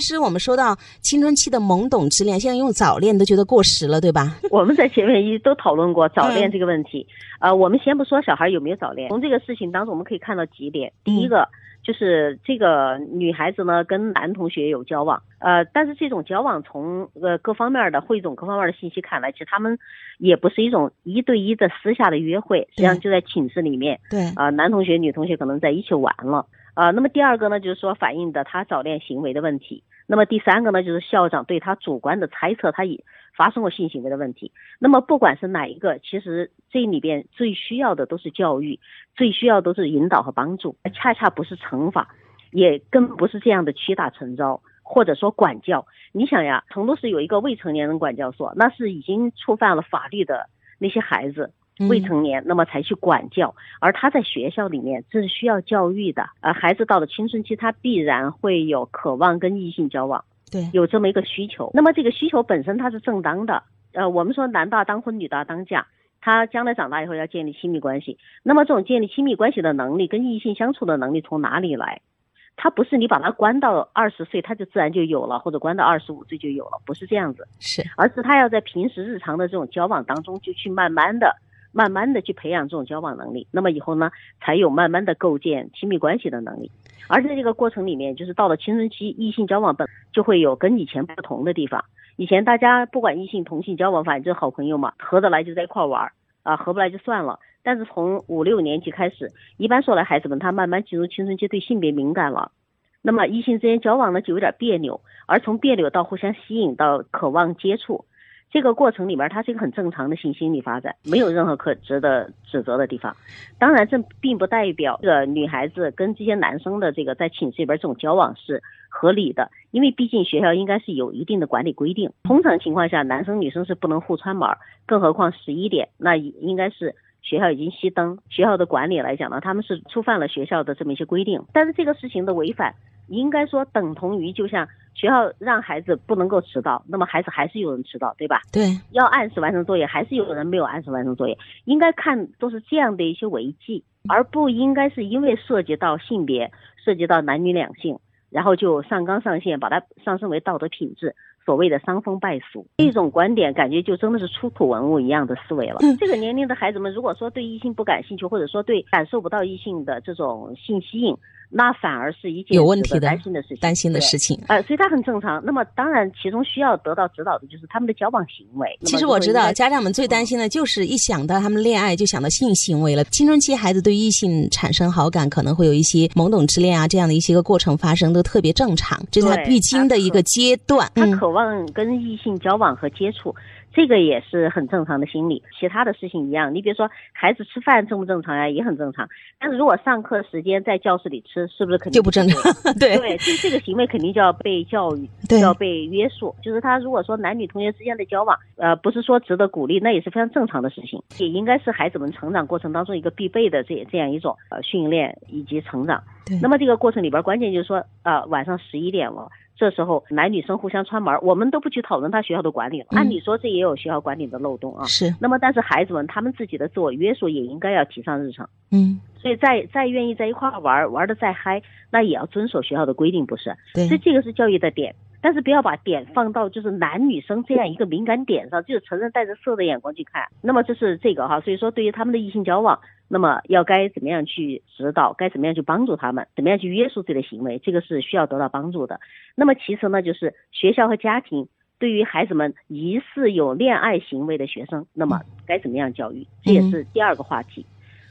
其实我们说到青春期的懵懂之恋，现在用早恋都觉得过时了，对吧？我们在前面一都讨论过早恋这个问题。呃，我们先不说小孩有没有早恋，从这个事情当中我们可以看到几点。第一个就是这个女孩子呢跟男同学有交往，呃，但是这种交往从呃各方面的汇总各方面的信息看来，其实他们也不是一种一对一的私下的约会，实际上就在寝室里面。对。啊，男同学女同学可能在一起玩了。啊，那么第二个呢，就是说反映的他早恋行为的问题。那么第三个呢，就是校长对他主观的猜测，他已发生过性行为的问题。那么不管是哪一个，其实这里边最需要的都是教育，最需要都是引导和帮助，恰恰不是惩罚，也更不是这样的屈打成招或者说管教。你想呀，成都市有一个未成年人管教所，那是已经触犯了法律的那些孩子。未成年，那么才去管教，而他在学校里面这是需要教育的。呃，孩子到了青春期，他必然会有渴望跟异性交往，对，有这么一个需求。那么这个需求本身它是正当的。呃，我们说男大当婚，女大当嫁，他将来长大以后要建立亲密关系。那么这种建立亲密关系的能力，跟异性相处的能力从哪里来？他不是你把他关到二十岁，他就自然就有了，或者关到二十五岁就有了，不是这样子。是，而是他要在平时日常的这种交往当中，就去慢慢的。慢慢的去培养这种交往能力，那么以后呢，才有慢慢的构建亲密关系的能力。而在这个过程里面，就是到了青春期，异性交往本就会有跟以前不同的地方。以前大家不管异性同性交往，反正好朋友嘛，合得来就在一块玩儿啊，合不来就算了。但是从五六年级开始，一般说来，孩子们他慢慢进入青春期，对性别敏感了，那么异性之间交往呢就有点别扭，而从别扭到互相吸引到渴望接触。这个过程里面，它是一个很正常的性心理发展，没有任何可值得指责的地方。当然，这并不代表这个女孩子跟这些男生的这个在寝室里边这种交往是合理的，因为毕竟学校应该是有一定的管理规定。通常情况下，男生女生是不能互串门，更何况十一点，那应该是学校已经熄灯。学校的管理来讲呢，他们是触犯了学校的这么一些规定。但是这个事情的违反。应该说等同于，就像学校让孩子不能够迟到，那么孩子还是有人迟到，对吧？对，要按时完成作业，还是有人没有按时完成作业。应该看都是这样的一些违纪，而不应该是因为涉及到性别、涉及到男女两性，然后就上纲上线，把它上升为道德品质。所谓的伤风败俗，这种观点感觉就真的是出土文物一样的思维了。这个年龄的孩子们，如果说对异性不感兴趣，或者说对感受不到异性的这种性吸引，那反而是一件有问题的担心的事情。担心的事情，呃，所以它很正常。那么当然，其中需要得到指导的就是他们的交往行为。其实我知道，家长们最担心的就是一想到他们恋爱就想到性行为了。青春期孩子对异性产生好感，可能会有一些懵懂之恋啊，这样的一些个过程发生都特别正常，这是他必经的一个阶段。他渴望跟异性交往和接触，这个也是很正常的心理。其他的事情一样，你比如说孩子吃饭正不正常呀，也很正常。但是如果上课时间在教室里吃，是不是肯定就不正常？对对，这这个行为肯定就要被教育，就要被约束。就是他如果说男女同学之间的交往，呃，不是说值得鼓励，那也是非常正常的事情，也应该是孩子们成长过程当中一个必备的这这样一种呃训练以及成长。那么这个过程里边，关键就是说，呃，晚上十一点了。这时候男女生互相串门，我们都不去讨论他学校的管理了。按理说这也有学校管理的漏洞啊。是。那么但是孩子们他们自己的自我约束也应该要提上日程。嗯。所以再再愿意在一块玩玩的再嗨，那也要遵守学校的规定，不是？对。所以这个是教育的点，但是不要把点放到就是男女生这样一个敏感点上，就是成人带着色的眼光去看。那么这是这个哈，所以说对于他们的异性交往。那么要该怎么样去指导？该怎么样去帮助他们？怎么样去约束自己的行为？这个是需要得到帮助的。那么其次呢，就是学校和家庭对于孩子们疑似有恋爱行为的学生，那么该怎么样教育？这也是第二个话题。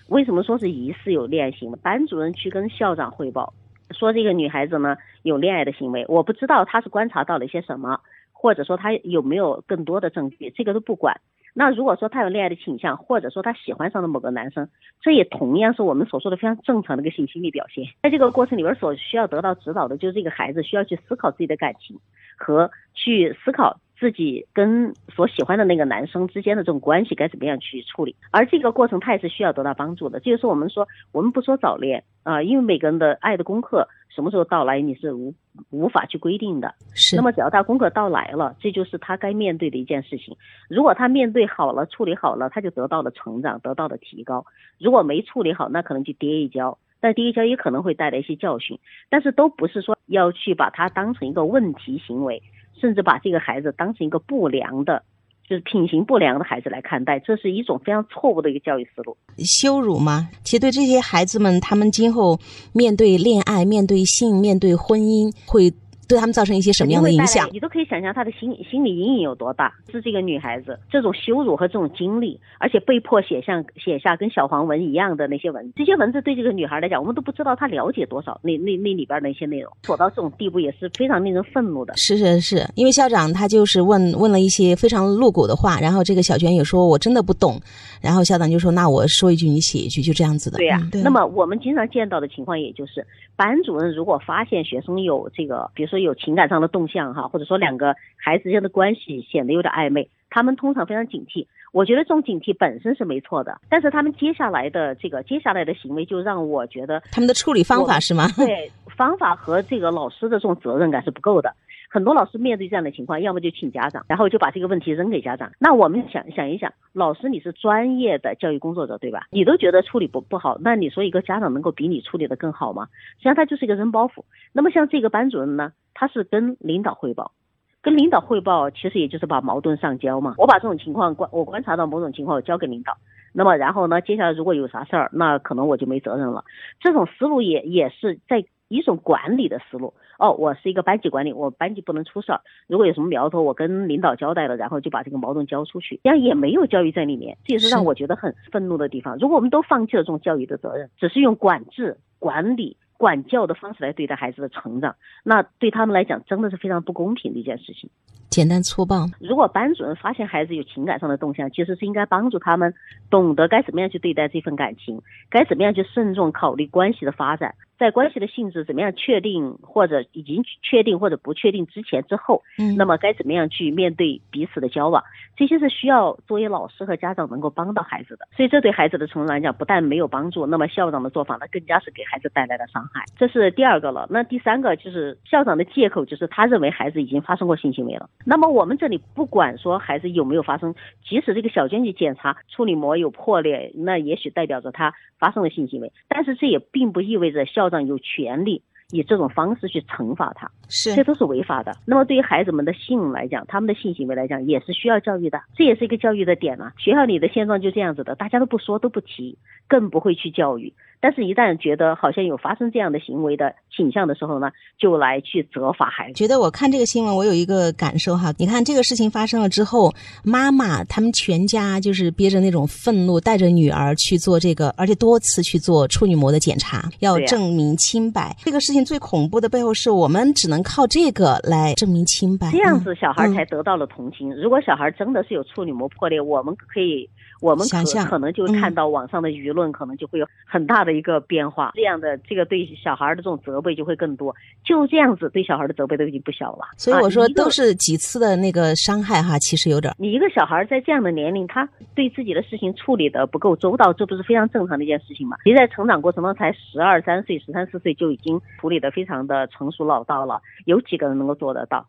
为什么说是疑似有恋爱行为？班主任去跟校长汇报，说这个女孩子呢有恋爱的行为，我不知道她是观察到了一些什么，或者说她有没有更多的证据，这个都不管。那如果说她有恋爱的倾向，或者说她喜欢上了某个男生，这也同样是我们所说的非常正常的一个性心理表现。在这个过程里边，所需要得到指导的就是这个孩子需要去思考自己的感情，和去思考自己跟所喜欢的那个男生之间的这种关系该怎么样去处理。而这个过程他也是需要得到帮助的。这就是我们说，我们不说早恋啊，因为每个人的爱的功课。什么时候到来你是无无法去规定的，是。那么只要他功课到来了，这就是他该面对的一件事情。如果他面对好了，处理好了，他就得到了成长，得到了提高。如果没处理好，那可能就跌一跤，但第一跤也可能会带来一些教训，但是都不是说要去把它当成一个问题行为，甚至把这个孩子当成一个不良的。就是品行不良的孩子来看待，这是一种非常错误的一个教育思路。羞辱吗？其实对这些孩子们，他们今后面对恋爱、面对性、面对婚姻，会。对他们造成一些什么样的影响？你都可以想象他的心心理阴影有多大。是这个女孩子这种羞辱和这种经历，而且被迫写下写下跟小黄文一样的那些文字，这些文字对这个女孩来讲，我们都不知道她了解多少那那那里边的一些内容。做到这种地步也是非常令人愤怒的。是是是，因为校长他就是问问了一些非常露骨的话，然后这个小娟也说我真的不懂，然后校长就说那我说一句你写一句，就这样子的。对呀，那么我们经常见到的情况也就是班主任如果发现学生有这个，比如说。有情感上的动向哈，或者说两个孩子之间的关系显得有点暧昧，他们通常非常警惕。我觉得这种警惕本身是没错的，但是他们接下来的这个接下来的行为就让我觉得他们的处理方法是吗？对，方法和这个老师的这种责任感是不够的。很多老师面对这样的情况，要么就请家长，然后就把这个问题扔给家长。那我们想想一想，老师你是专业的教育工作者对吧？你都觉得处理不不好，那你说一个家长能够比你处理的更好吗？实际上他就是一个扔包袱。那么像这个班主任呢？他是跟领导汇报，跟领导汇报，其实也就是把矛盾上交嘛。我把这种情况观，我观察到某种情况，我交给领导。那么然后呢，接下来如果有啥事儿，那可能我就没责任了。这种思路也也是在一种管理的思路。哦，我是一个班级管理，我班级不能出事儿。如果有什么苗头，我跟领导交代了，然后就把这个矛盾交出去，这样也没有教育在里面。这也是让我觉得很愤怒的地方。如果我们都放弃了这种教育的责任，只是用管制管理。管教的方式来对待孩子的成长，那对他们来讲真的是非常不公平的一件事情。简单粗暴。如果班主任发现孩子有情感上的动向，其实是应该帮助他们懂得该怎么样去对待这份感情，该怎么样去慎重考虑关系的发展。在关系的性质怎么样确定或者已经确定或者不确定之前之后，嗯，那么该怎么样去面对彼此的交往？这些是需要作为老师和家长能够帮到孩子的。所以这对孩子的成长来讲，不但没有帮助，那么校长的做法呢，更加是给孩子带来了伤害。这是第二个了。那第三个就是校长的借口，就是他认为孩子已经发生过性行为了。那么我们这里不管说孩子有没有发生，即使这个小娟去检查处理膜有破裂，那也许代表着他发生了性行为，但是这也并不意味着校。长有权利以这种方式去惩罚他，是这都是违法的。那么对于孩子们的性来讲，他们的性行为来讲，也是需要教育的，这也是一个教育的点啊。学校里的现状就这样子的，大家都不说都不提，更不会去教育。但是，一旦觉得好像有发生这样的行为的倾向的时候呢，就来去责罚孩子。觉得我看这个新闻，我有一个感受哈。你看这个事情发生了之后，妈妈他们全家就是憋着那种愤怒，带着女儿去做这个，而且多次去做处女膜的检查，要证明清白。这个事情最恐怖的背后，是我们只能靠这个来证明清白。这样子小孩才得到了同情。如果小孩真的是有处女膜破裂，我们可以。我们可可能就看到网上的舆论，可能就会有很大的一个变化。这样的这个对小孩的这种责备就会更多。就这样子对小孩的责备都已经不小了。所以我说都是几次的那个伤害哈，其实有点。你一个小孩在这样的年龄，他对自己的事情处理的不够周到，这不是非常正常的一件事情吗？你在成长过程中才十二三岁、十三四岁就已经处理的非常的成熟老道了，有几个人能够做得到？